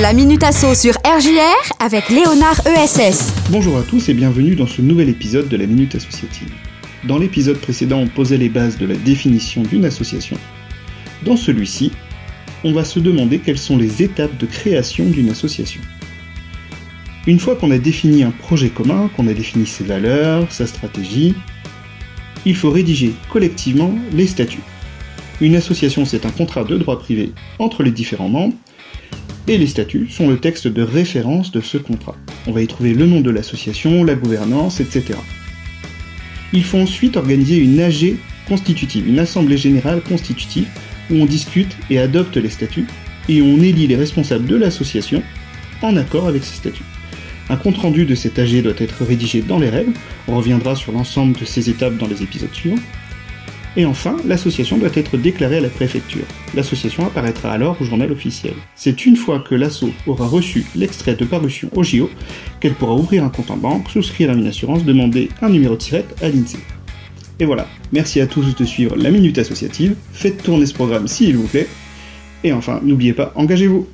La Minute Asso sur RJR avec Léonard ESS. Bonjour à tous et bienvenue dans ce nouvel épisode de la Minute Associative. Dans l'épisode précédent, on posait les bases de la définition d'une association. Dans celui-ci, on va se demander quelles sont les étapes de création d'une association. Une fois qu'on a défini un projet commun, qu'on a défini ses valeurs, sa stratégie, il faut rédiger collectivement les statuts. Une association, c'est un contrat de droit privé entre les différents membres, et les statuts sont le texte de référence de ce contrat. On va y trouver le nom de l'association, la gouvernance, etc. Il faut ensuite organiser une AG constitutive, une assemblée générale constitutive, où on discute et adopte les statuts, et on élit les responsables de l'association en accord avec ces statuts. Un compte-rendu de cet AG doit être rédigé dans les règles, on reviendra sur l'ensemble de ces étapes dans les épisodes suivants. Et enfin, l'association doit être déclarée à la préfecture. L'association apparaîtra alors au journal officiel. C'est une fois que l'asso aura reçu l'extrait de parution au JO qu'elle pourra ouvrir un compte en banque, souscrire à une assurance, demander un numéro de sirette à l'INSEE. Et voilà, merci à tous de suivre la Minute Associative, faites tourner ce programme s'il vous plaît, et enfin, n'oubliez pas, engagez-vous